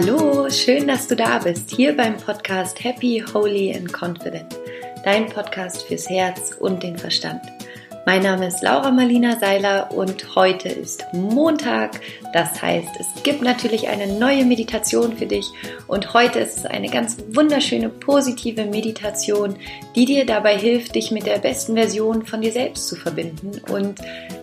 Hallo, schön, dass du da bist, hier beim Podcast Happy, Holy and Confident, dein Podcast fürs Herz und den Verstand. Mein Name ist Laura Marlina Seiler und heute ist Montag. Das heißt, es gibt natürlich eine neue Meditation für dich und heute ist es eine ganz wunderschöne positive Meditation, die dir dabei hilft, dich mit der besten Version von dir selbst zu verbinden und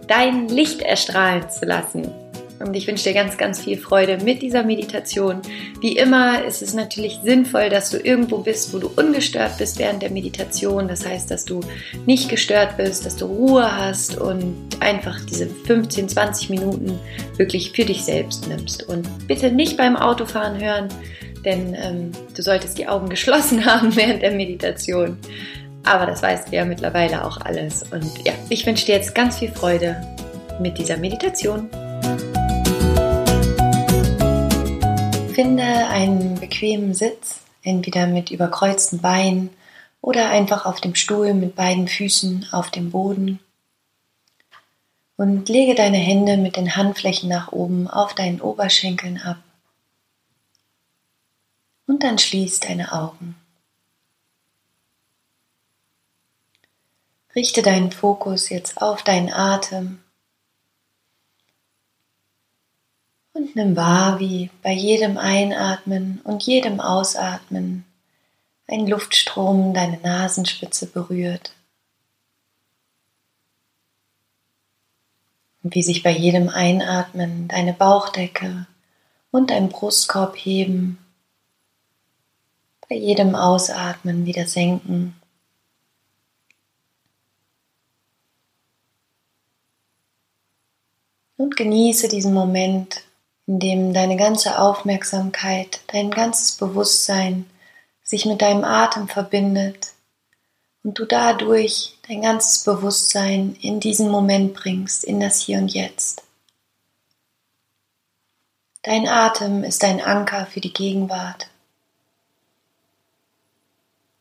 dein Licht erstrahlen zu lassen. Und ich wünsche dir ganz, ganz viel Freude mit dieser Meditation. Wie immer ist es natürlich sinnvoll, dass du irgendwo bist, wo du ungestört bist während der Meditation. Das heißt, dass du nicht gestört bist, dass du Ruhe hast und einfach diese 15, 20 Minuten wirklich für dich selbst nimmst. Und bitte nicht beim Autofahren hören, denn ähm, du solltest die Augen geschlossen haben während der Meditation. Aber das weißt du ja mittlerweile auch alles. Und ja, ich wünsche dir jetzt ganz viel Freude mit dieser Meditation. Finde einen bequemen Sitz, entweder mit überkreuzten Beinen oder einfach auf dem Stuhl mit beiden Füßen auf dem Boden. Und lege deine Hände mit den Handflächen nach oben auf deinen Oberschenkeln ab. Und dann schließ deine Augen. Richte deinen Fokus jetzt auf deinen Atem Und nimm wahr, wie bei jedem Einatmen und jedem Ausatmen ein Luftstrom deine Nasenspitze berührt. Und wie sich bei jedem Einatmen deine Bauchdecke und dein Brustkorb heben, bei jedem Ausatmen wieder senken. Und genieße diesen Moment in dem deine ganze Aufmerksamkeit, dein ganzes Bewusstsein sich mit deinem Atem verbindet und du dadurch dein ganzes Bewusstsein in diesen Moment bringst, in das Hier und Jetzt. Dein Atem ist ein Anker für die Gegenwart.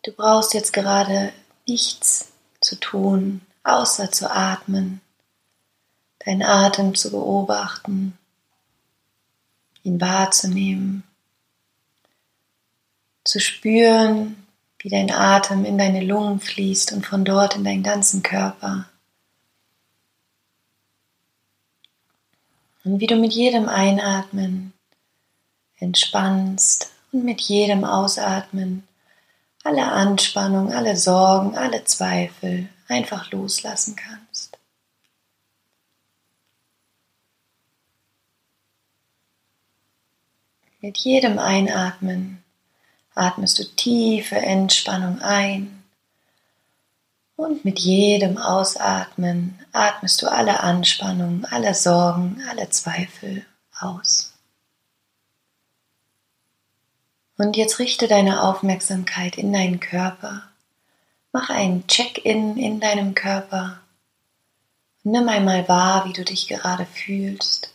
Du brauchst jetzt gerade nichts zu tun, außer zu atmen, deinen Atem zu beobachten ihn wahrzunehmen, zu spüren, wie dein Atem in deine Lungen fließt und von dort in deinen ganzen Körper. Und wie du mit jedem Einatmen entspannst und mit jedem Ausatmen alle Anspannung, alle Sorgen, alle Zweifel einfach loslassen kannst. Mit jedem Einatmen atmest du tiefe Entspannung ein und mit jedem Ausatmen atmest du alle Anspannung, alle Sorgen, alle Zweifel aus. Und jetzt richte deine Aufmerksamkeit in deinen Körper. Mach einen Check-in in deinem Körper. nimm einmal wahr, wie du dich gerade fühlst.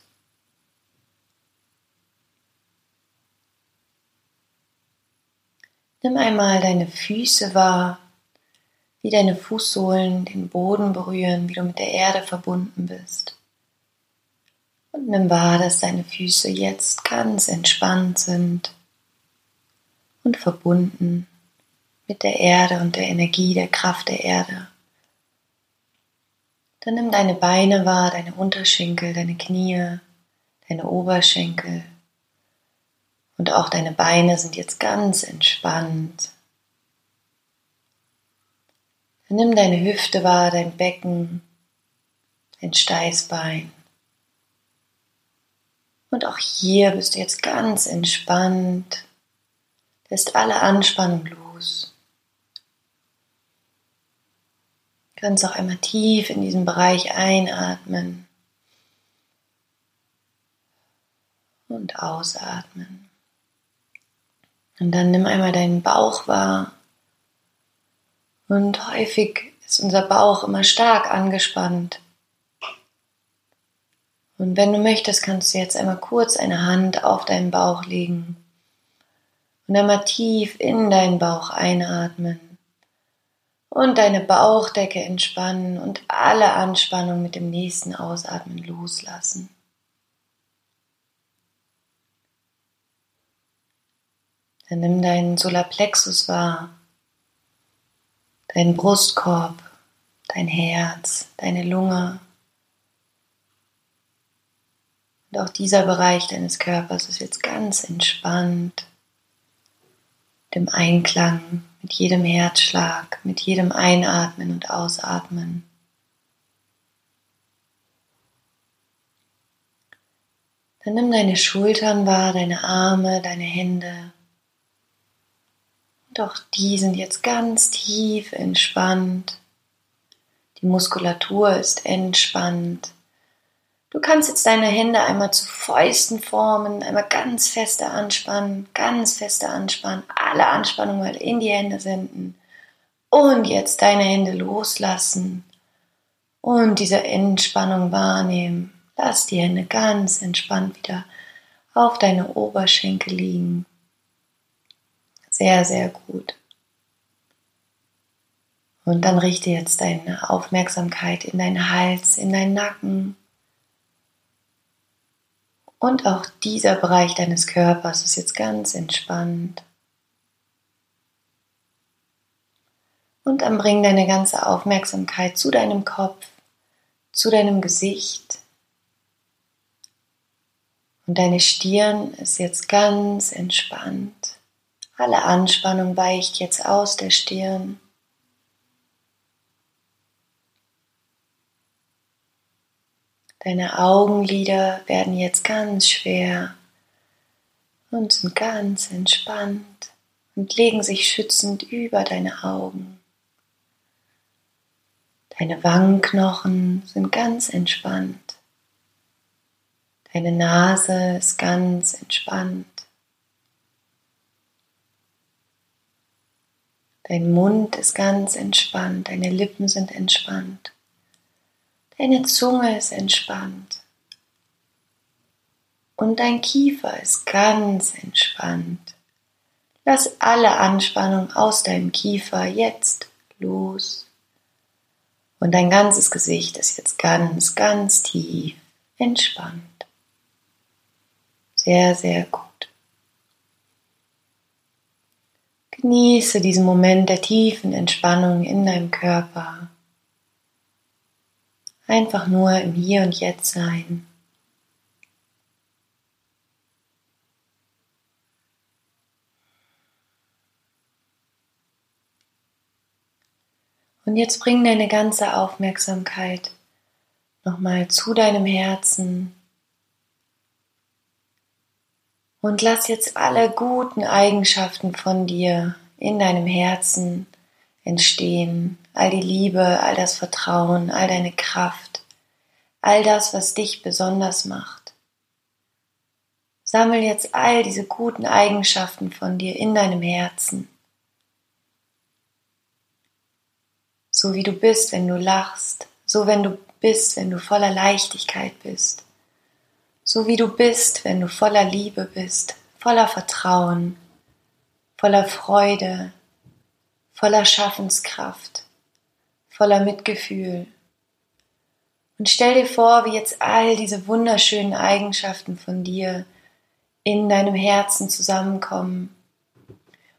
Nimm einmal deine Füße wahr, wie deine Fußsohlen den Boden berühren, wie du mit der Erde verbunden bist. Und nimm wahr, dass deine Füße jetzt ganz entspannt sind und verbunden mit der Erde und der Energie, der Kraft der Erde. Dann nimm deine Beine wahr, deine Unterschenkel, deine Knie, deine Oberschenkel, und auch deine Beine sind jetzt ganz entspannt. Nimm deine Hüfte wahr, dein Becken, dein Steißbein. Und auch hier bist du jetzt ganz entspannt, lässt alle Anspannung los. Du kannst auch einmal tief in diesen Bereich einatmen und ausatmen. Und dann nimm einmal deinen Bauch wahr. Und häufig ist unser Bauch immer stark angespannt. Und wenn du möchtest, kannst du jetzt einmal kurz eine Hand auf deinen Bauch legen und einmal tief in deinen Bauch einatmen und deine Bauchdecke entspannen und alle Anspannung mit dem nächsten Ausatmen loslassen. Dann nimm deinen Solarplexus wahr, deinen Brustkorb, dein Herz, deine Lunge. Und auch dieser Bereich deines Körpers ist jetzt ganz entspannt, dem Einklang mit jedem Herzschlag, mit jedem Einatmen und Ausatmen. Dann nimm deine Schultern wahr, deine Arme, deine Hände. Auch die sind jetzt ganz tief entspannt. Die Muskulatur ist entspannt. Du kannst jetzt deine Hände einmal zu Fäusten formen, einmal ganz feste anspannen, ganz feste anspannen, alle Anspannung mal in die Hände senden und jetzt deine Hände loslassen und diese Entspannung wahrnehmen. Lass die Hände ganz entspannt wieder auf deine Oberschenkel liegen. Sehr, sehr gut. Und dann richte jetzt deine Aufmerksamkeit in deinen Hals, in deinen Nacken. Und auch dieser Bereich deines Körpers ist jetzt ganz entspannt. Und dann bring deine ganze Aufmerksamkeit zu deinem Kopf, zu deinem Gesicht. Und deine Stirn ist jetzt ganz entspannt. Alle Anspannung weicht jetzt aus der Stirn. Deine Augenlider werden jetzt ganz schwer und sind ganz entspannt und legen sich schützend über deine Augen. Deine Wangenknochen sind ganz entspannt. Deine Nase ist ganz entspannt. Dein Mund ist ganz entspannt, deine Lippen sind entspannt. Deine Zunge ist entspannt. Und dein Kiefer ist ganz entspannt. Lass alle Anspannung aus deinem Kiefer jetzt los. Und dein ganzes Gesicht ist jetzt ganz, ganz tief entspannt. Sehr, sehr gut. Genieße diesen Moment der tiefen Entspannung in deinem Körper. Einfach nur im Hier und Jetzt sein. Und jetzt bring deine ganze Aufmerksamkeit nochmal zu deinem Herzen und lass jetzt alle guten Eigenschaften von dir in deinem Herzen entstehen. All die Liebe, all das Vertrauen, all deine Kraft, all das, was dich besonders macht. Sammel jetzt all diese guten Eigenschaften von dir in deinem Herzen. So wie du bist, wenn du lachst, so wenn du bist, wenn du voller Leichtigkeit bist, so wie du bist, wenn du voller Liebe bist, voller Vertrauen, voller Freude, voller Schaffenskraft, voller Mitgefühl. Und stell dir vor, wie jetzt all diese wunderschönen Eigenschaften von dir in deinem Herzen zusammenkommen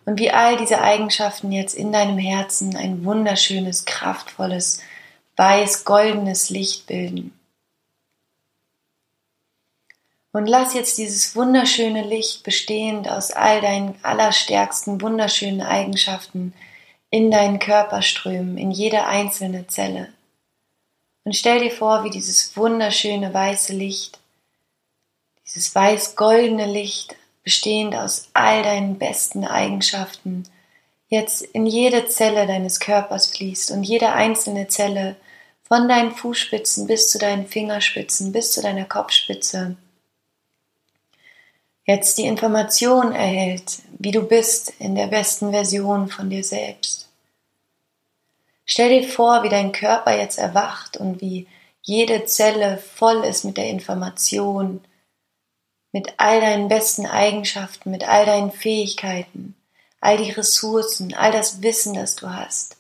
und wie all diese Eigenschaften jetzt in deinem Herzen ein wunderschönes, kraftvolles, weiß-goldenes Licht bilden. Und lass jetzt dieses wunderschöne Licht bestehend aus all deinen allerstärksten, wunderschönen Eigenschaften in deinen Körper strömen, in jede einzelne Zelle. Und stell dir vor, wie dieses wunderschöne weiße Licht, dieses weiß-goldene Licht, bestehend aus all deinen besten Eigenschaften, jetzt in jede Zelle deines Körpers fließt und jede einzelne Zelle von deinen Fußspitzen bis zu deinen Fingerspitzen, bis zu deiner Kopfspitze, jetzt die Information erhält, wie du bist in der besten Version von dir selbst. Stell dir vor, wie dein Körper jetzt erwacht und wie jede Zelle voll ist mit der Information, mit all deinen besten Eigenschaften, mit all deinen Fähigkeiten, all die Ressourcen, all das Wissen, das du hast,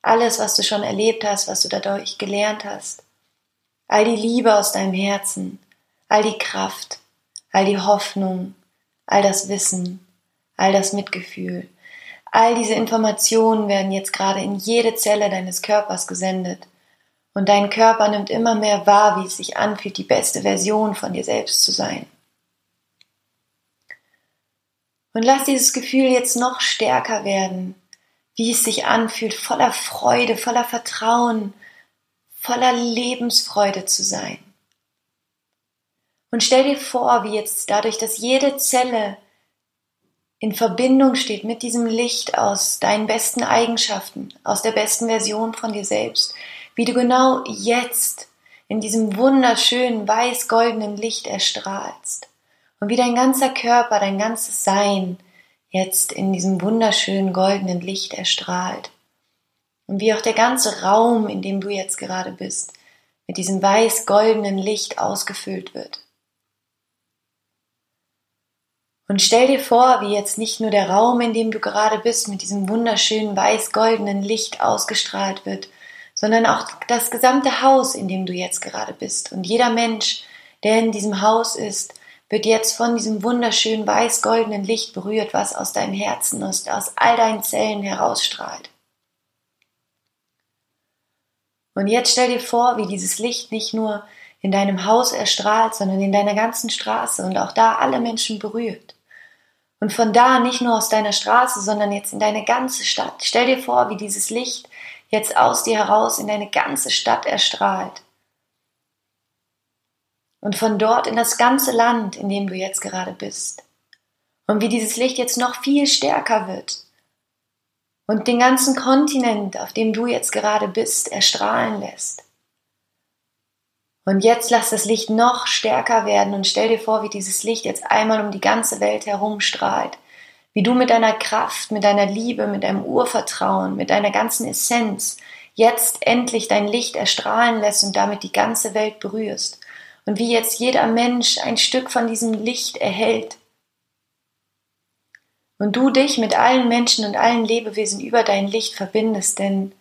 alles, was du schon erlebt hast, was du dadurch gelernt hast, all die Liebe aus deinem Herzen, all die Kraft, all die Hoffnung, all das Wissen, all das Mitgefühl, all diese Informationen werden jetzt gerade in jede Zelle deines Körpers gesendet. Und dein Körper nimmt immer mehr wahr, wie es sich anfühlt, die beste Version von dir selbst zu sein. Und lass dieses Gefühl jetzt noch stärker werden, wie es sich anfühlt, voller Freude, voller Vertrauen, voller Lebensfreude zu sein. Und stell dir vor, wie jetzt dadurch, dass jede Zelle in Verbindung steht mit diesem Licht aus deinen besten Eigenschaften, aus der besten Version von dir selbst, wie du genau jetzt in diesem wunderschönen weiß-goldenen Licht erstrahlst und wie dein ganzer Körper, dein ganzes Sein jetzt in diesem wunderschönen goldenen Licht erstrahlt und wie auch der ganze Raum, in dem du jetzt gerade bist, mit diesem weiß-goldenen Licht ausgefüllt wird. Und stell dir vor, wie jetzt nicht nur der Raum, in dem du gerade bist, mit diesem wunderschönen weiß-goldenen Licht ausgestrahlt wird, sondern auch das gesamte Haus, in dem du jetzt gerade bist. Und jeder Mensch, der in diesem Haus ist, wird jetzt von diesem wunderschönen weiß-goldenen Licht berührt, was aus deinem Herzen, aus, aus all deinen Zellen herausstrahlt. Und jetzt stell dir vor, wie dieses Licht nicht nur in deinem Haus erstrahlt, sondern in deiner ganzen Straße und auch da alle Menschen berührt. Und von da nicht nur aus deiner Straße, sondern jetzt in deine ganze Stadt. Stell dir vor, wie dieses Licht jetzt aus dir heraus in deine ganze Stadt erstrahlt. Und von dort in das ganze Land, in dem du jetzt gerade bist. Und wie dieses Licht jetzt noch viel stärker wird. Und den ganzen Kontinent, auf dem du jetzt gerade bist, erstrahlen lässt. Und jetzt lass das Licht noch stärker werden und stell dir vor, wie dieses Licht jetzt einmal um die ganze Welt herum strahlt. Wie du mit deiner Kraft, mit deiner Liebe, mit deinem Urvertrauen, mit deiner ganzen Essenz jetzt endlich dein Licht erstrahlen lässt und damit die ganze Welt berührst. Und wie jetzt jeder Mensch ein Stück von diesem Licht erhält. Und du dich mit allen Menschen und allen Lebewesen über dein Licht verbindest, denn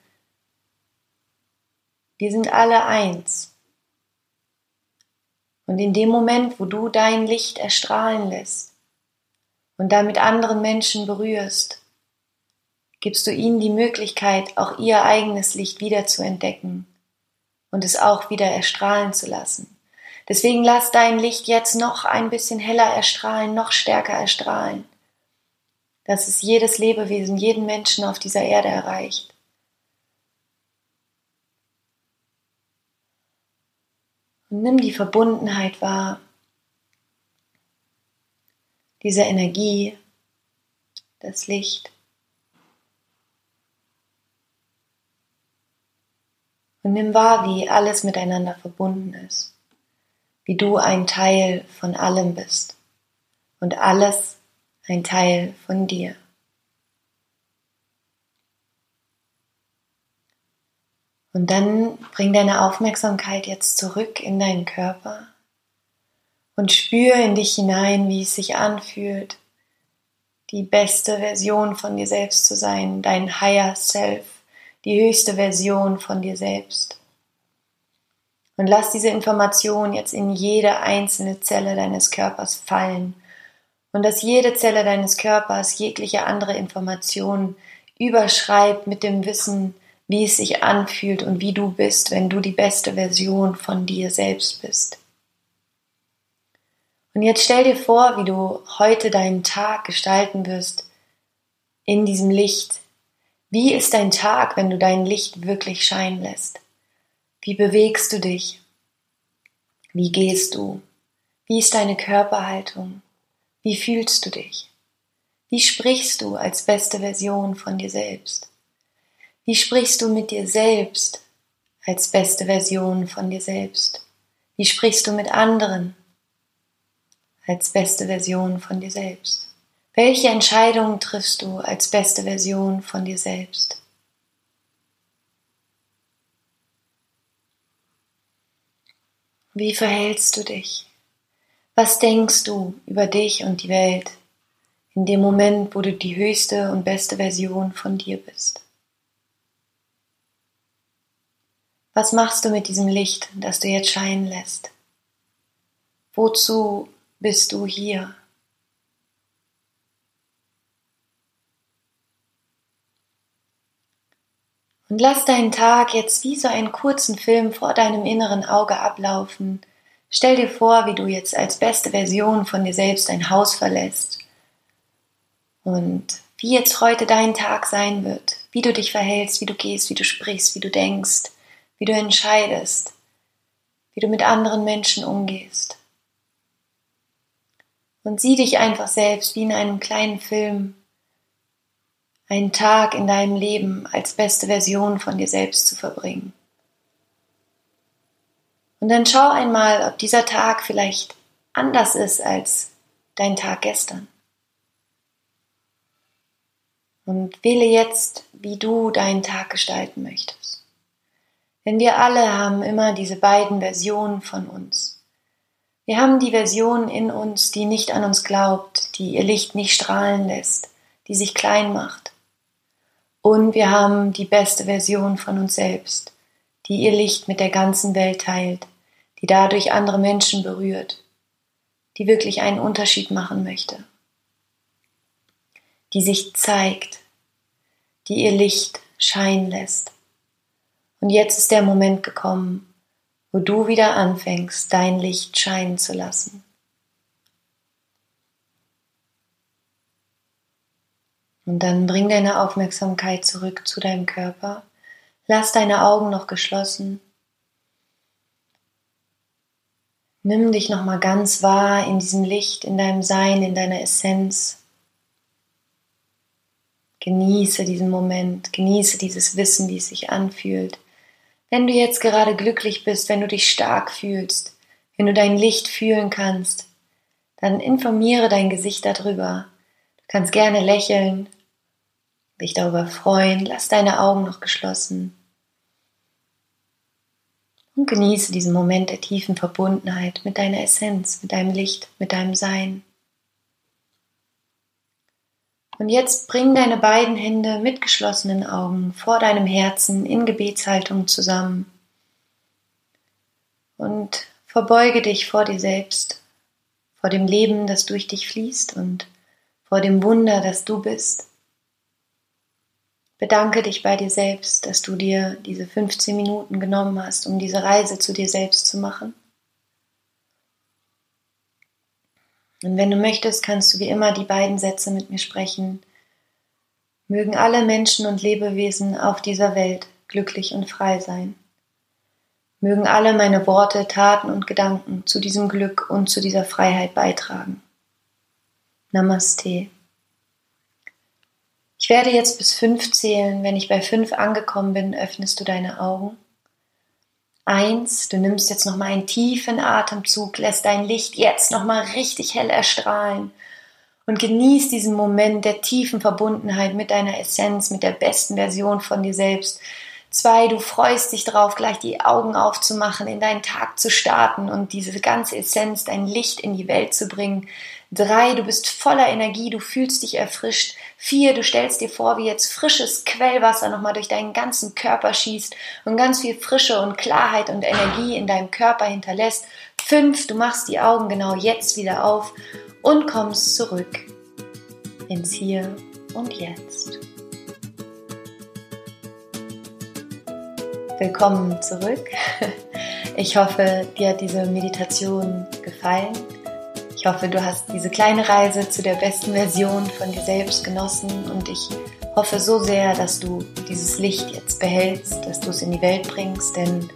wir sind alle eins. Und in dem Moment, wo du dein Licht erstrahlen lässt und damit anderen Menschen berührst, gibst du ihnen die Möglichkeit, auch ihr eigenes Licht wieder zu entdecken und es auch wieder erstrahlen zu lassen. Deswegen lass dein Licht jetzt noch ein bisschen heller erstrahlen, noch stärker erstrahlen, dass es jedes Lebewesen, jeden Menschen auf dieser Erde erreicht. Und nimm die Verbundenheit wahr, diese Energie, das Licht. Und nimm wahr, wie alles miteinander verbunden ist, wie du ein Teil von allem bist und alles ein Teil von dir. Und dann bring deine Aufmerksamkeit jetzt zurück in deinen Körper und spür in dich hinein, wie es sich anfühlt, die beste Version von dir selbst zu sein, dein Higher Self, die höchste Version von dir selbst. Und lass diese Information jetzt in jede einzelne Zelle deines Körpers fallen und dass jede Zelle deines Körpers jegliche andere Information überschreibt mit dem Wissen, wie es sich anfühlt und wie du bist, wenn du die beste Version von dir selbst bist. Und jetzt stell dir vor, wie du heute deinen Tag gestalten wirst in diesem Licht. Wie ist dein Tag, wenn du dein Licht wirklich scheinen lässt? Wie bewegst du dich? Wie gehst du? Wie ist deine Körperhaltung? Wie fühlst du dich? Wie sprichst du als beste Version von dir selbst? Wie sprichst du mit dir selbst als beste Version von dir selbst? Wie sprichst du mit anderen als beste Version von dir selbst? Welche Entscheidungen triffst du als beste Version von dir selbst? Wie verhältst du dich? Was denkst du über dich und die Welt in dem Moment, wo du die höchste und beste Version von dir bist? Was machst du mit diesem Licht, das du jetzt scheinen lässt? Wozu bist du hier? Und lass deinen Tag jetzt wie so einen kurzen Film vor deinem inneren Auge ablaufen. Stell dir vor, wie du jetzt als beste Version von dir selbst dein Haus verlässt. Und wie jetzt heute dein Tag sein wird, wie du dich verhältst, wie du gehst, wie du sprichst, wie du denkst, wie du entscheidest, wie du mit anderen Menschen umgehst. Und sieh dich einfach selbst wie in einem kleinen Film, einen Tag in deinem Leben als beste Version von dir selbst zu verbringen. Und dann schau einmal, ob dieser Tag vielleicht anders ist als dein Tag gestern. Und wähle jetzt, wie du deinen Tag gestalten möchtest. Denn wir alle haben immer diese beiden Versionen von uns. Wir haben die Version in uns, die nicht an uns glaubt, die ihr Licht nicht strahlen lässt, die sich klein macht. Und wir haben die beste Version von uns selbst, die ihr Licht mit der ganzen Welt teilt, die dadurch andere Menschen berührt, die wirklich einen Unterschied machen möchte, die sich zeigt, die ihr Licht scheinen lässt. Und jetzt ist der Moment gekommen, wo du wieder anfängst, dein Licht scheinen zu lassen. Und dann bring deine Aufmerksamkeit zurück zu deinem Körper. Lass deine Augen noch geschlossen. Nimm dich nochmal ganz wahr in diesem Licht, in deinem Sein, in deiner Essenz. Genieße diesen Moment, genieße dieses Wissen, wie es sich anfühlt. Wenn du jetzt gerade glücklich bist, wenn du dich stark fühlst, wenn du dein Licht fühlen kannst, dann informiere dein Gesicht darüber. Du kannst gerne lächeln, dich darüber freuen, lass deine Augen noch geschlossen und genieße diesen Moment der tiefen Verbundenheit mit deiner Essenz, mit deinem Licht, mit deinem Sein. Und jetzt bring deine beiden Hände mit geschlossenen Augen vor deinem Herzen in Gebetshaltung zusammen und verbeuge dich vor dir selbst, vor dem Leben, das durch dich fließt und vor dem Wunder, das du bist. Bedanke dich bei dir selbst, dass du dir diese 15 Minuten genommen hast, um diese Reise zu dir selbst zu machen. Und wenn du möchtest, kannst du wie immer die beiden Sätze mit mir sprechen. Mögen alle Menschen und Lebewesen auf dieser Welt glücklich und frei sein. Mögen alle meine Worte, Taten und Gedanken zu diesem Glück und zu dieser Freiheit beitragen. Namaste. Ich werde jetzt bis fünf zählen. Wenn ich bei fünf angekommen bin, öffnest du deine Augen. Eins, du nimmst jetzt nochmal einen tiefen Atemzug, lässt dein Licht jetzt nochmal richtig hell erstrahlen und genießt diesen Moment der tiefen Verbundenheit mit deiner Essenz, mit der besten Version von dir selbst. Zwei, du freust dich drauf, gleich die Augen aufzumachen, in deinen Tag zu starten und diese ganze Essenz, dein Licht in die Welt zu bringen. Drei, du bist voller Energie, du fühlst dich erfrischt. Vier, du stellst dir vor, wie jetzt frisches Quellwasser nochmal durch deinen ganzen Körper schießt und ganz viel Frische und Klarheit und Energie in deinem Körper hinterlässt. Fünf, du machst die Augen genau jetzt wieder auf und kommst zurück ins Hier und Jetzt. Willkommen zurück. Ich hoffe, dir hat diese Meditation gefallen. Ich hoffe, du hast diese kleine Reise zu der besten Version von dir selbst genossen und ich hoffe so sehr, dass du dieses Licht jetzt behältst, dass du es in die Welt bringst, denn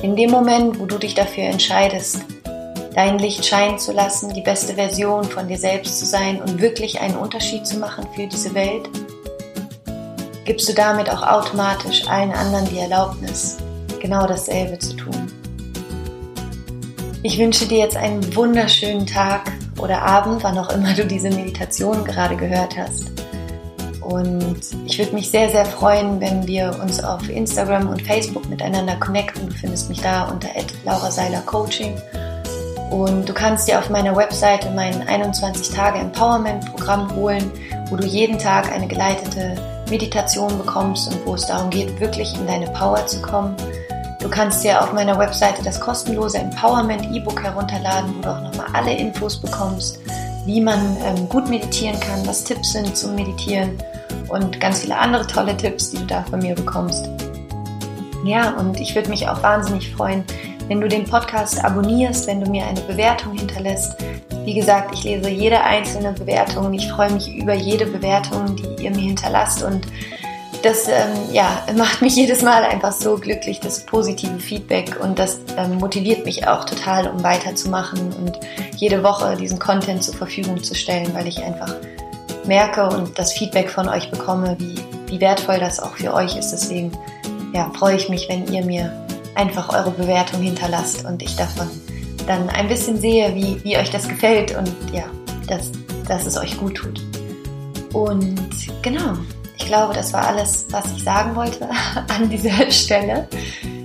in dem Moment, wo du dich dafür entscheidest, dein Licht scheinen zu lassen, die beste Version von dir selbst zu sein und wirklich einen Unterschied zu machen für diese Welt, gibst du damit auch automatisch allen anderen die Erlaubnis, genau dasselbe zu tun. Ich wünsche dir jetzt einen wunderschönen Tag oder Abend, wann auch immer du diese Meditation gerade gehört hast. Und ich würde mich sehr, sehr freuen, wenn wir uns auf Instagram und Facebook miteinander connecten. Du findest mich da unter Laura Seiler Coaching. Und du kannst dir auf meiner Webseite mein 21 Tage Empowerment Programm holen, wo du jeden Tag eine geleitete Meditation bekommst und wo es darum geht, wirklich in deine Power zu kommen Du kannst dir auf meiner Webseite das kostenlose Empowerment E-Book herunterladen, wo du auch nochmal alle Infos bekommst, wie man ähm, gut meditieren kann, was Tipps sind zum Meditieren und ganz viele andere tolle Tipps, die du da von mir bekommst. ja, und ich würde mich auch wahnsinnig freuen, wenn du den Podcast abonnierst, wenn du mir eine Bewertung hinterlässt. Wie gesagt, ich lese jede einzelne Bewertung und ich freue mich über jede Bewertung, die ihr mir hinterlasst und das ähm, ja, macht mich jedes Mal einfach so glücklich, das positive Feedback und das ähm, motiviert mich auch total, um weiterzumachen und jede Woche diesen Content zur Verfügung zu stellen, weil ich einfach merke und das Feedback von euch bekomme, wie, wie wertvoll das auch für euch ist. Deswegen ja, freue ich mich, wenn ihr mir einfach eure Bewertung hinterlasst und ich davon dann ein bisschen sehe, wie, wie euch das gefällt und ja, dass, dass es euch gut tut. Und genau, ich glaube, das war alles, was ich sagen wollte an dieser Stelle.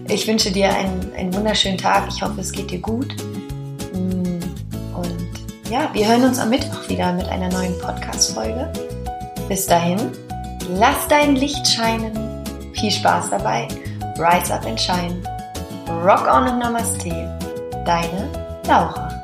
Ich wünsche dir einen, einen wunderschönen Tag. Ich hoffe, es geht dir gut. Mm, und ja, wir hören uns am Mittwoch wieder mit einer neuen Podcast-Folge. Bis dahin, lass dein Licht scheinen. Viel Spaß dabei. Rise up and shine. Rock on and Namaste. Deine Laura.